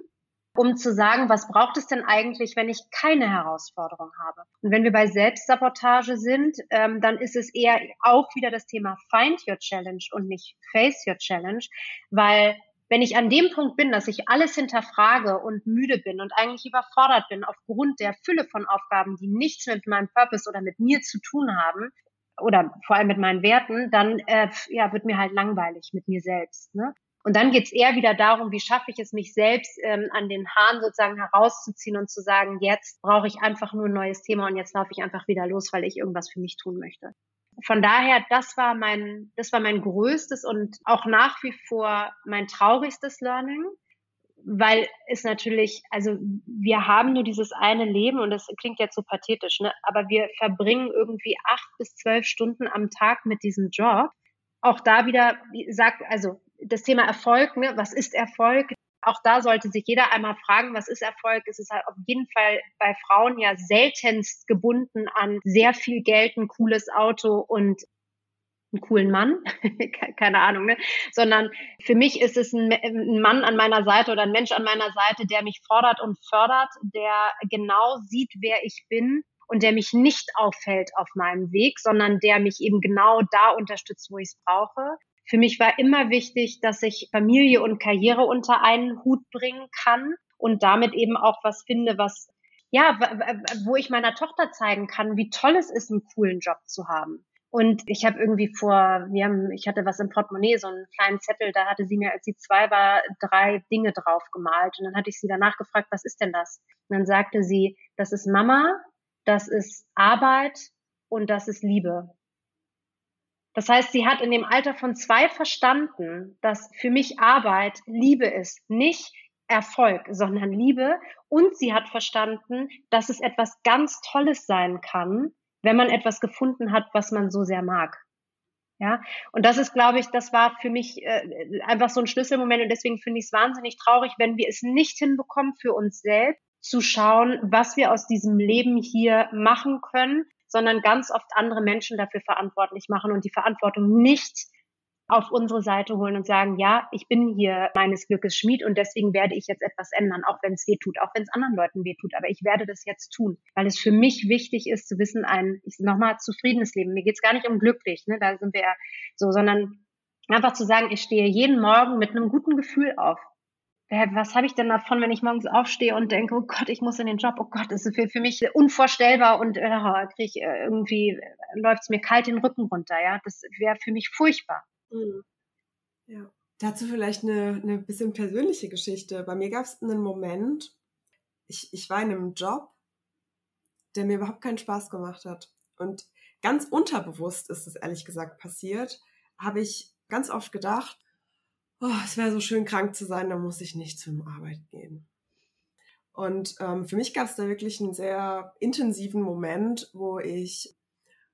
um zu sagen, was braucht es denn eigentlich, wenn ich keine Herausforderung habe? Und wenn wir bei Selbstsabotage sind, ähm, dann ist es eher auch wieder das Thema Find Your Challenge und nicht Face Your Challenge, weil wenn ich an dem Punkt bin, dass ich alles hinterfrage und müde bin und eigentlich überfordert bin aufgrund der Fülle von Aufgaben, die nichts mit meinem Purpose oder mit mir zu tun haben, oder vor allem mit meinen Werten, dann äh, ja, wird mir halt langweilig mit mir selbst. Ne? Und dann geht's eher wieder darum, wie schaffe ich es, mich selbst ähm, an den Haaren sozusagen herauszuziehen und zu sagen, jetzt brauche ich einfach nur ein neues Thema und jetzt laufe ich einfach wieder los, weil ich irgendwas für mich tun möchte. Von daher, das war mein, das war mein größtes und auch nach wie vor mein traurigstes Learning, weil es natürlich, also wir haben nur dieses eine Leben und das klingt jetzt so pathetisch, ne? aber wir verbringen irgendwie acht bis zwölf Stunden am Tag mit diesem Job. Auch da wieder, wie sagt, also das Thema Erfolg, ne? was ist Erfolg? Auch da sollte sich jeder einmal fragen, was ist Erfolg? Es ist halt auf jeden Fall bei Frauen ja seltenst gebunden an sehr viel Geld, ein cooles Auto und einen coolen Mann, [LAUGHS] keine Ahnung, ne? sondern für mich ist es ein, ein, Mann an meiner Seite oder ein Mensch an meiner Seite, der mich fordert und fördert, der genau sieht, wer ich bin und der mich nicht auffällt auf meinem Weg, sondern der mich eben genau da unterstützt, wo ich es brauche. Für mich war immer wichtig, dass ich Familie und Karriere unter einen Hut bringen kann und damit eben auch was finde, was ja, wo ich meiner Tochter zeigen kann, wie toll es ist, einen coolen Job zu haben. Und ich habe irgendwie vor, wir haben, ich hatte was im Portemonnaie, so einen kleinen Zettel, da hatte sie mir, als sie zwei war, drei Dinge drauf gemalt. Und dann hatte ich sie danach gefragt, was ist denn das? Und dann sagte sie, das ist Mama, das ist Arbeit und das ist Liebe. Das heißt, sie hat in dem Alter von zwei verstanden, dass für mich Arbeit Liebe ist, nicht Erfolg, sondern Liebe. Und sie hat verstanden, dass es etwas ganz Tolles sein kann, wenn man etwas gefunden hat, was man so sehr mag. Ja, und das ist, glaube ich, das war für mich äh, einfach so ein Schlüsselmoment und deswegen finde ich es wahnsinnig traurig, wenn wir es nicht hinbekommen, für uns selbst zu schauen, was wir aus diesem Leben hier machen können, sondern ganz oft andere Menschen dafür verantwortlich machen und die Verantwortung nicht auf unsere Seite holen und sagen, ja, ich bin hier meines Glückes Schmied und deswegen werde ich jetzt etwas ändern, auch wenn es weh tut, auch wenn es anderen Leuten weh tut. Aber ich werde das jetzt tun, weil es für mich wichtig ist zu wissen, ein, ich nochmal zufriedenes Leben. Mir geht es gar nicht um glücklich, ne, da sind wir ja so, sondern einfach zu sagen, ich stehe jeden Morgen mit einem guten Gefühl auf. Was habe ich denn davon, wenn ich morgens aufstehe und denke, oh Gott, ich muss in den Job, oh Gott, das ist für, für mich unvorstellbar und äh, krieg äh, irgendwie äh, läuft es mir kalt den Rücken runter, ja. Das wäre für mich furchtbar. Mhm. Ja. Dazu vielleicht eine, eine bisschen persönliche Geschichte. Bei mir gab es einen Moment, ich, ich war in einem Job, der mir überhaupt keinen Spaß gemacht hat. Und ganz unterbewusst ist es ehrlich gesagt passiert, habe ich ganz oft gedacht, oh, es wäre so schön krank zu sein, dann muss ich nicht zur Arbeit gehen. Und ähm, für mich gab es da wirklich einen sehr intensiven Moment, wo ich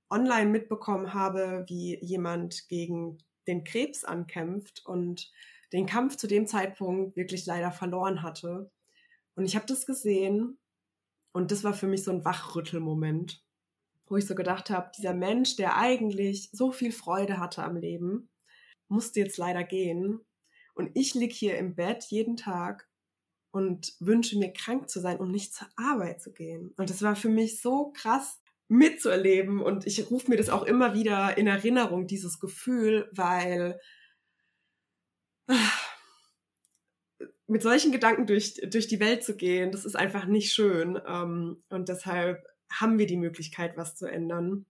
online mitbekommen habe, wie jemand gegen den Krebs ankämpft und den Kampf zu dem Zeitpunkt wirklich leider verloren hatte. Und ich habe das gesehen und das war für mich so ein Wachrüttelmoment, wo ich so gedacht habe, dieser Mensch, der eigentlich so viel Freude hatte am Leben, musste jetzt leider gehen. Und ich lieg hier im Bett jeden Tag und wünsche mir krank zu sein, um nicht zur Arbeit zu gehen. Und das war für mich so krass, mitzuerleben. Und ich rufe mir das auch immer wieder in Erinnerung, dieses Gefühl, weil ah, mit solchen Gedanken durch, durch die Welt zu gehen, das ist einfach nicht schön. Ähm, und deshalb haben wir die Möglichkeit, was zu ändern.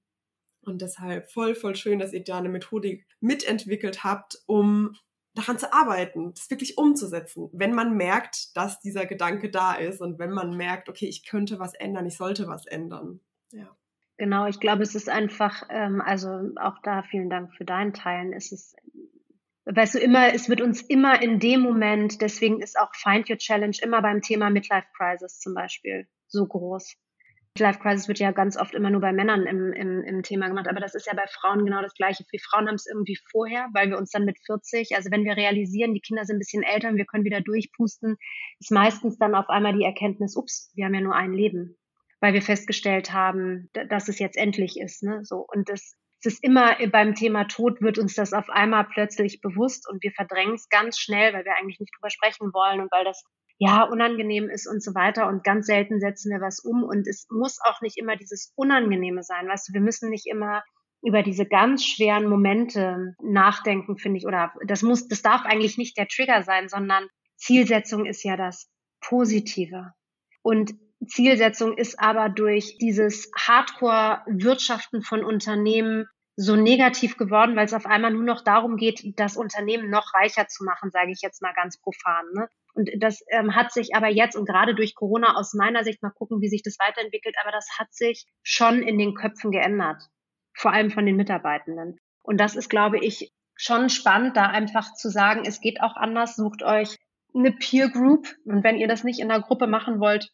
Und deshalb voll, voll schön, dass ihr da eine Methodik mitentwickelt habt, um daran zu arbeiten, das wirklich umzusetzen, wenn man merkt, dass dieser Gedanke da ist und wenn man merkt, okay, ich könnte was ändern, ich sollte was ändern. Ja. Genau, ich glaube, es ist einfach, ähm, also auch da vielen Dank für deinen Teilen. Es ist, weißt du, immer, es wird uns immer in dem Moment, deswegen ist auch Find Your Challenge immer beim Thema Midlife Crisis zum Beispiel so groß. Midlife Crisis wird ja ganz oft immer nur bei Männern im, im, im Thema gemacht, aber das ist ja bei Frauen genau das Gleiche. Wir Frauen haben es irgendwie vorher, weil wir uns dann mit 40, also wenn wir realisieren, die Kinder sind ein bisschen älter und wir können wieder durchpusten, ist meistens dann auf einmal die Erkenntnis, ups, wir haben ja nur ein Leben weil wir festgestellt haben, dass es jetzt endlich ist. Ne? So und das es ist immer beim Thema Tod wird uns das auf einmal plötzlich bewusst und wir verdrängen es ganz schnell, weil wir eigentlich nicht drüber sprechen wollen und weil das ja unangenehm ist und so weiter und ganz selten setzen wir was um und es muss auch nicht immer dieses Unangenehme sein, weißt du, wir müssen nicht immer über diese ganz schweren Momente nachdenken, finde ich, oder das muss, das darf eigentlich nicht der Trigger sein, sondern Zielsetzung ist ja das Positive. Und Zielsetzung ist aber durch dieses Hardcore-Wirtschaften von Unternehmen so negativ geworden, weil es auf einmal nur noch darum geht, das Unternehmen noch reicher zu machen, sage ich jetzt mal ganz profan. Ne? Und das ähm, hat sich aber jetzt und gerade durch Corona aus meiner Sicht mal gucken, wie sich das weiterentwickelt, aber das hat sich schon in den Köpfen geändert, vor allem von den Mitarbeitenden. Und das ist, glaube ich, schon spannend, da einfach zu sagen, es geht auch anders, sucht euch eine Peer Group und wenn ihr das nicht in der Gruppe machen wollt,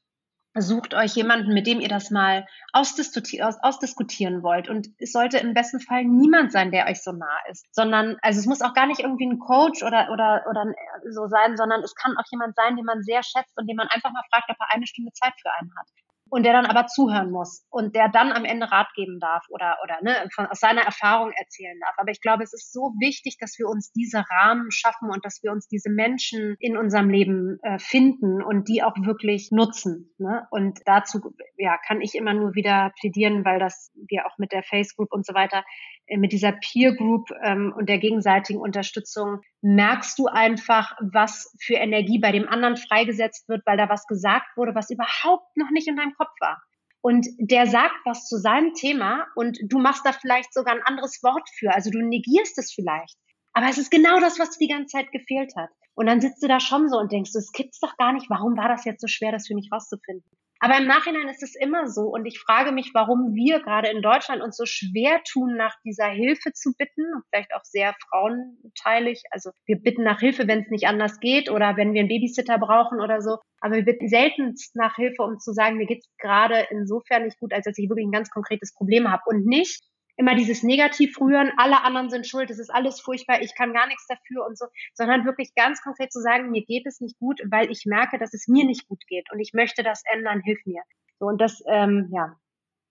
sucht euch jemanden, mit dem ihr das mal ausdiskutieren, ausdiskutieren wollt. Und es sollte im besten Fall niemand sein, der euch so nah ist, sondern, also es muss auch gar nicht irgendwie ein Coach oder, oder, oder so sein, sondern es kann auch jemand sein, den man sehr schätzt und den man einfach mal fragt, ob er eine Stunde Zeit für einen hat und der dann aber zuhören muss und der dann am Ende Rat geben darf oder oder ne von, aus seiner Erfahrung erzählen darf. Aber ich glaube, es ist so wichtig, dass wir uns diese Rahmen schaffen und dass wir uns diese Menschen in unserem Leben äh, finden und die auch wirklich nutzen. Ne? Und dazu ja kann ich immer nur wieder plädieren, weil das wir auch mit der Face Group und so weiter äh, mit dieser Peer Group ähm, und der gegenseitigen Unterstützung merkst du einfach, was für Energie bei dem anderen freigesetzt wird, weil da was gesagt wurde, was überhaupt noch nicht in deinem Kopf war. Und der sagt was zu seinem Thema und du machst da vielleicht sogar ein anderes Wort für. Also du negierst es vielleicht. Aber es ist genau das, was dir die ganze Zeit gefehlt hat. Und dann sitzt du da schon so und denkst, es gibt's doch gar nicht. Warum war das jetzt so schwer, das für mich rauszufinden? Aber im Nachhinein ist es immer so. Und ich frage mich, warum wir gerade in Deutschland uns so schwer tun, nach dieser Hilfe zu bitten. Vielleicht auch sehr frauenteilig. Also wir bitten nach Hilfe, wenn es nicht anders geht oder wenn wir einen Babysitter brauchen oder so. Aber wir bitten selten nach Hilfe, um zu sagen, mir geht es gerade insofern nicht gut, als dass ich wirklich ein ganz konkretes Problem habe. Und nicht, immer dieses Negativ rühren, alle anderen sind schuld, es ist alles furchtbar, ich kann gar nichts dafür und so, sondern wirklich ganz konkret zu sagen, mir geht es nicht gut, weil ich merke, dass es mir nicht gut geht und ich möchte das ändern, hilf mir. So, und das, ähm, ja,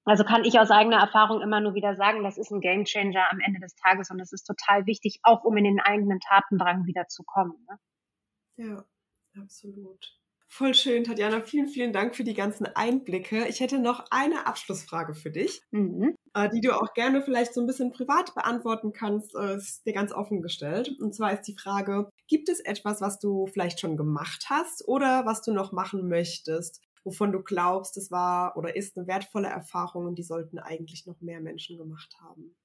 also kann ich aus eigener Erfahrung immer nur wieder sagen, das ist ein Gamechanger am Ende des Tages und das ist total wichtig, auch um in den eigenen Tatendrang wieder zu kommen. Ne? Ja, absolut. Voll schön, Tatjana. Vielen, vielen Dank für die ganzen Einblicke. Ich hätte noch eine Abschlussfrage für dich, mhm. äh, die du auch gerne vielleicht so ein bisschen privat beantworten kannst. Äh, ist dir ganz offen gestellt. Und zwar ist die Frage, gibt es etwas, was du vielleicht schon gemacht hast oder was du noch machen möchtest, wovon du glaubst, es war oder ist eine wertvolle Erfahrung und die sollten eigentlich noch mehr Menschen gemacht haben?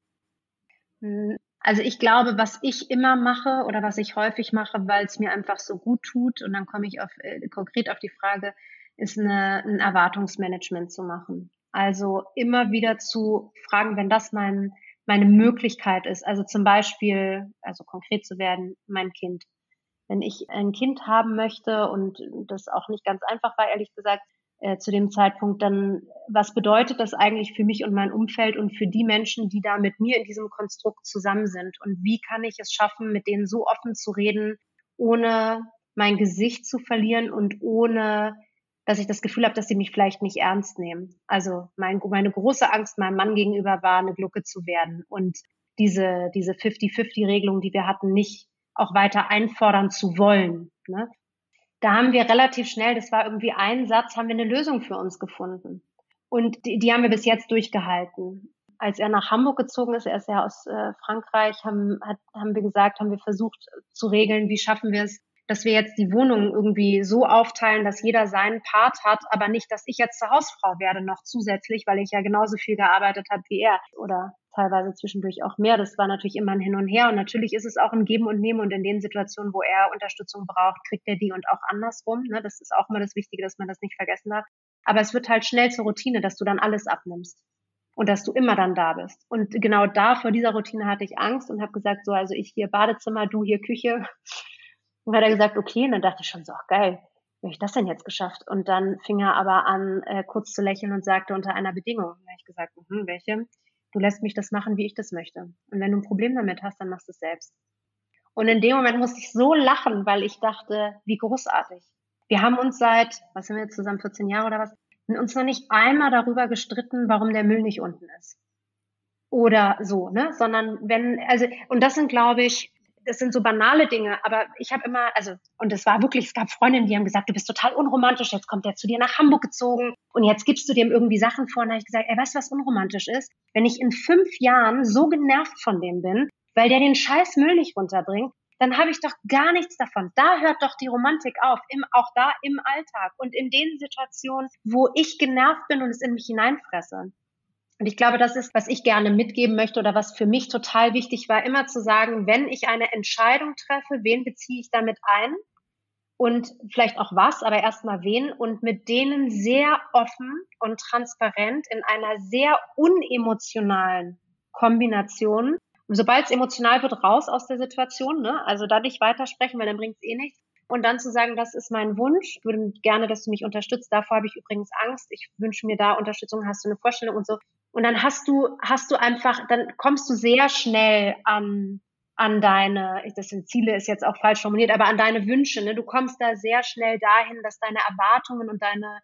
Also ich glaube, was ich immer mache oder was ich häufig mache, weil es mir einfach so gut tut, und dann komme ich auf, äh, konkret auf die Frage, ist eine, ein Erwartungsmanagement zu machen. Also immer wieder zu fragen, wenn das mein, meine Möglichkeit ist. Also zum Beispiel, also konkret zu werden, mein Kind. Wenn ich ein Kind haben möchte und das auch nicht ganz einfach war, ehrlich gesagt, äh, zu dem Zeitpunkt, dann was bedeutet das eigentlich für mich und mein Umfeld und für die Menschen, die da mit mir in diesem Konstrukt zusammen sind? Und wie kann ich es schaffen, mit denen so offen zu reden, ohne mein Gesicht zu verlieren und ohne dass ich das Gefühl habe, dass sie mich vielleicht nicht ernst nehmen. Also mein, meine große Angst meinem Mann gegenüber war, eine Glucke zu werden und diese, diese 50-50-Regelung, die wir hatten, nicht auch weiter einfordern zu wollen. Ne? Da haben wir relativ schnell, das war irgendwie ein Satz, haben wir eine Lösung für uns gefunden. Und die, die haben wir bis jetzt durchgehalten. Als er nach Hamburg gezogen ist, er ist ja aus äh, Frankreich, haben, hat, haben wir gesagt, haben wir versucht zu regeln, wie schaffen wir es, dass wir jetzt die Wohnung irgendwie so aufteilen, dass jeder seinen Part hat, aber nicht, dass ich jetzt zur Hausfrau werde noch zusätzlich, weil ich ja genauso viel gearbeitet habe wie er oder teilweise zwischendurch auch mehr. Das war natürlich immer ein Hin und Her und natürlich ist es auch ein Geben und Nehmen und in den Situationen, wo er Unterstützung braucht, kriegt er die und auch andersrum. Ne? Das ist auch immer das Wichtige, dass man das nicht vergessen darf. Aber es wird halt schnell zur Routine, dass du dann alles abnimmst und dass du immer dann da bist. Und genau da vor dieser Routine hatte ich Angst und habe gesagt, so, also ich hier Badezimmer, du hier Küche. Und hat er gesagt, okay, und dann dachte ich schon so, ach geil, wie habe ich das denn jetzt geschafft? Und dann fing er aber an, äh, kurz zu lächeln und sagte unter einer Bedingung. Da habe ich gesagt, hm, welche? Du lässt mich das machen, wie ich das möchte. Und wenn du ein Problem damit hast, dann machst du es selbst. Und in dem Moment musste ich so lachen, weil ich dachte, wie großartig. Wir haben uns seit, was sind wir jetzt zusammen, 14 Jahre oder was, uns noch nicht einmal darüber gestritten, warum der Müll nicht unten ist. Oder so, ne? Sondern wenn, also, und das sind, glaube ich, das sind so banale Dinge, aber ich habe immer, also, und es war wirklich, es gab Freundinnen, die haben gesagt, du bist total unromantisch, jetzt kommt er zu dir nach Hamburg gezogen und jetzt gibst du dem irgendwie Sachen vor. Und da habe ich gesagt, ey, weißt du, was unromantisch ist? Wenn ich in fünf Jahren so genervt von dem bin, weil der den scheiß Müll nicht runterbringt, dann habe ich doch gar nichts davon. Da hört doch die Romantik auf, im, auch da im Alltag und in den Situationen, wo ich genervt bin und es in mich hineinfresse. Und ich glaube, das ist, was ich gerne mitgeben möchte oder was für mich total wichtig war, immer zu sagen, wenn ich eine Entscheidung treffe, wen beziehe ich damit ein? Und vielleicht auch was, aber erstmal wen und mit denen sehr offen und transparent in einer sehr unemotionalen Kombination. Sobald es emotional wird, raus aus der Situation, ne? Also da nicht weitersprechen, weil dann bringt es eh nichts. Und dann zu sagen, das ist mein Wunsch, ich würde gerne, dass du mich unterstützt. Davor habe ich übrigens Angst. Ich wünsche mir da Unterstützung. Hast du eine Vorstellung und so? Und dann hast du, hast du einfach, dann kommst du sehr schnell an, an deine, das sind Ziele, ist jetzt auch falsch formuliert, aber an deine Wünsche. Ne? Du kommst da sehr schnell dahin, dass deine Erwartungen und deine,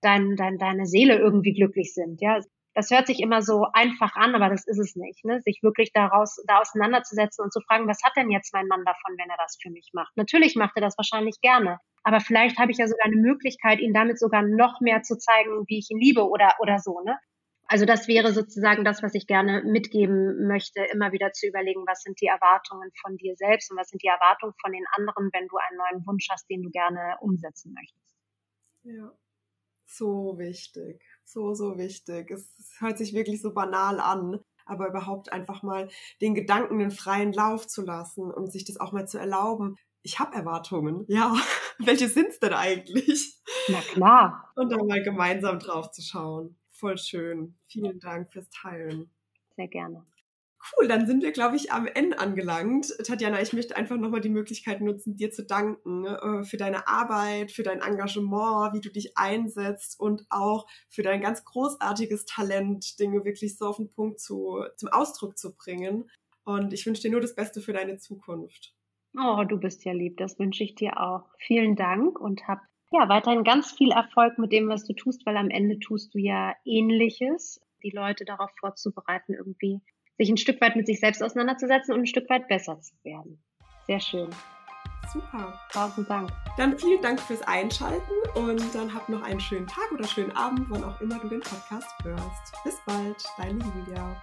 dein, dein, deine Seele irgendwie glücklich sind. Ja, das hört sich immer so einfach an, aber das ist es nicht. Ne? Sich wirklich daraus, da auseinanderzusetzen und zu fragen, was hat denn jetzt mein Mann davon, wenn er das für mich macht? Natürlich macht er das wahrscheinlich gerne. Aber vielleicht habe ich ja sogar eine Möglichkeit, ihn damit sogar noch mehr zu zeigen, wie ich ihn liebe oder, oder so, ne? Also das wäre sozusagen das, was ich gerne mitgeben möchte, immer wieder zu überlegen, was sind die Erwartungen von dir selbst und was sind die Erwartungen von den anderen, wenn du einen neuen Wunsch hast, den du gerne umsetzen möchtest. Ja, so wichtig, so, so wichtig. Es, hört sich wirklich so banal an, aber überhaupt einfach mal den Gedanken den freien Lauf zu lassen und sich das auch mal zu erlauben. Ich habe Erwartungen, ja. [LAUGHS] Welche sind's denn eigentlich? Na klar. Und dann mal gemeinsam drauf zu schauen. Voll schön. Vielen Dank fürs Teilen. Sehr gerne. Cool, dann sind wir, glaube ich, am Ende angelangt. Tatjana, ich möchte einfach nochmal die Möglichkeit nutzen, dir zu danken äh, für deine Arbeit, für dein Engagement, wie du dich einsetzt und auch für dein ganz großartiges Talent, Dinge wirklich so auf den Punkt zu, zum Ausdruck zu bringen. Und ich wünsche dir nur das Beste für deine Zukunft. Oh, du bist ja lieb. Das wünsche ich dir auch. Vielen Dank und hab ja weiterhin ganz viel Erfolg mit dem, was du tust, weil am Ende tust du ja Ähnliches, die Leute darauf vorzubereiten, irgendwie sich ein Stück weit mit sich selbst auseinanderzusetzen und ein Stück weit besser zu werden. Sehr schön. Super. Tausend Dank. Dann vielen Dank fürs Einschalten und dann habt noch einen schönen Tag oder schönen Abend, wann auch immer du den Podcast hörst. Bis bald, deine Julia.